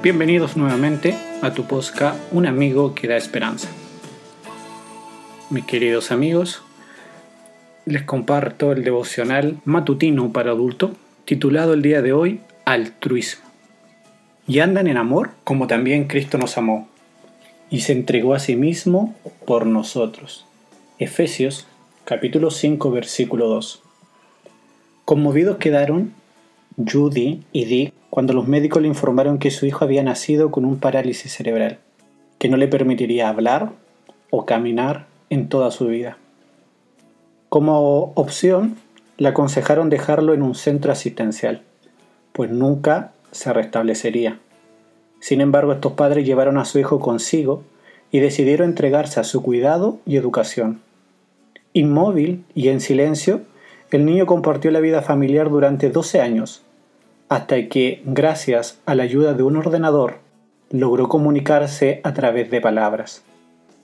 Bienvenidos nuevamente a tu posca Un amigo que da esperanza. Mis queridos amigos, les comparto el devocional matutino para adulto titulado el día de hoy Altruismo. Y andan en amor como también Cristo nos amó y se entregó a sí mismo por nosotros. Efesios capítulo 5 versículo 2. Conmovidos quedaron Judy y Dick cuando los médicos le informaron que su hijo había nacido con un parálisis cerebral, que no le permitiría hablar o caminar en toda su vida. Como opción, le aconsejaron dejarlo en un centro asistencial, pues nunca se restablecería. Sin embargo, estos padres llevaron a su hijo consigo y decidieron entregarse a su cuidado y educación. Inmóvil y en silencio, el niño compartió la vida familiar durante 12 años, hasta que, gracias a la ayuda de un ordenador, logró comunicarse a través de palabras.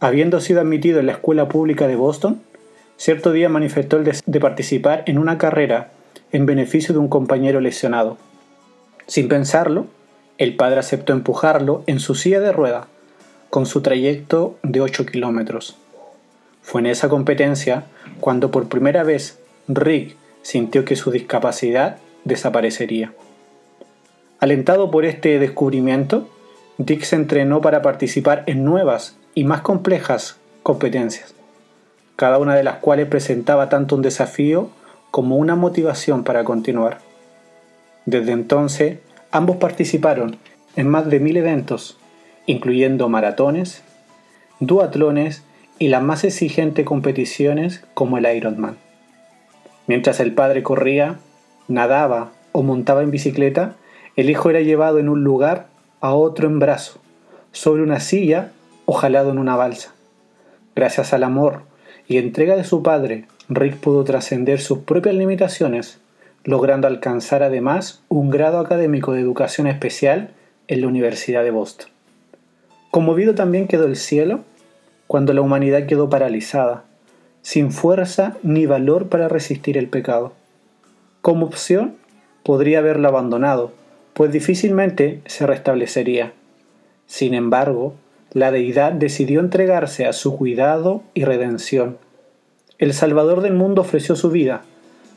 Habiendo sido admitido en la escuela pública de Boston, cierto día manifestó el deseo de participar en una carrera en beneficio de un compañero lesionado. Sin pensarlo, el padre aceptó empujarlo en su silla de rueda, con su trayecto de 8 kilómetros. Fue en esa competencia cuando por primera vez Rick sintió que su discapacidad desaparecería. Alentado por este descubrimiento, Dick se entrenó para participar en nuevas y más complejas competencias, cada una de las cuales presentaba tanto un desafío como una motivación para continuar. Desde entonces, ambos participaron en más de mil eventos, incluyendo maratones, duatlones y las más exigentes competiciones como el Ironman. Mientras el padre corría, nadaba o montaba en bicicleta, el hijo era llevado en un lugar a otro en brazo, sobre una silla o jalado en una balsa. Gracias al amor y entrega de su padre, Rick pudo trascender sus propias limitaciones, logrando alcanzar además un grado académico de educación especial en la Universidad de Boston. Conmovido también quedó el cielo cuando la humanidad quedó paralizada, sin fuerza ni valor para resistir el pecado. Como opción, podría haberlo abandonado, pues difícilmente se restablecería. Sin embargo, la deidad decidió entregarse a su cuidado y redención. El Salvador del mundo ofreció su vida,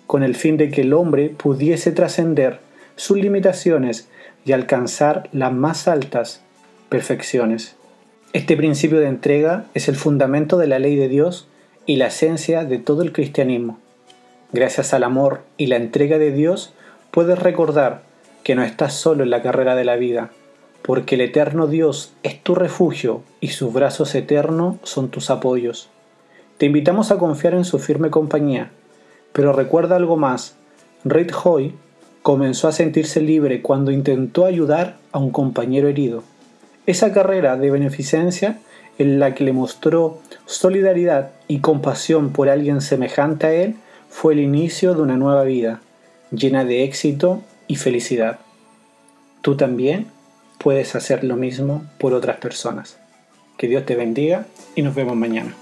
con el fin de que el hombre pudiese trascender sus limitaciones y alcanzar las más altas perfecciones. Este principio de entrega es el fundamento de la ley de Dios y la esencia de todo el cristianismo. Gracias al amor y la entrega de Dios puedes recordar que no estás solo en la carrera de la vida, porque el eterno Dios es tu refugio y sus brazos eternos son tus apoyos. Te invitamos a confiar en su firme compañía, pero recuerda algo más. Reid Hoy comenzó a sentirse libre cuando intentó ayudar a un compañero herido. Esa carrera de beneficencia en la que le mostró solidaridad y compasión por alguien semejante a él fue el inicio de una nueva vida, llena de éxito y felicidad. Tú también puedes hacer lo mismo por otras personas. Que Dios te bendiga y nos vemos mañana.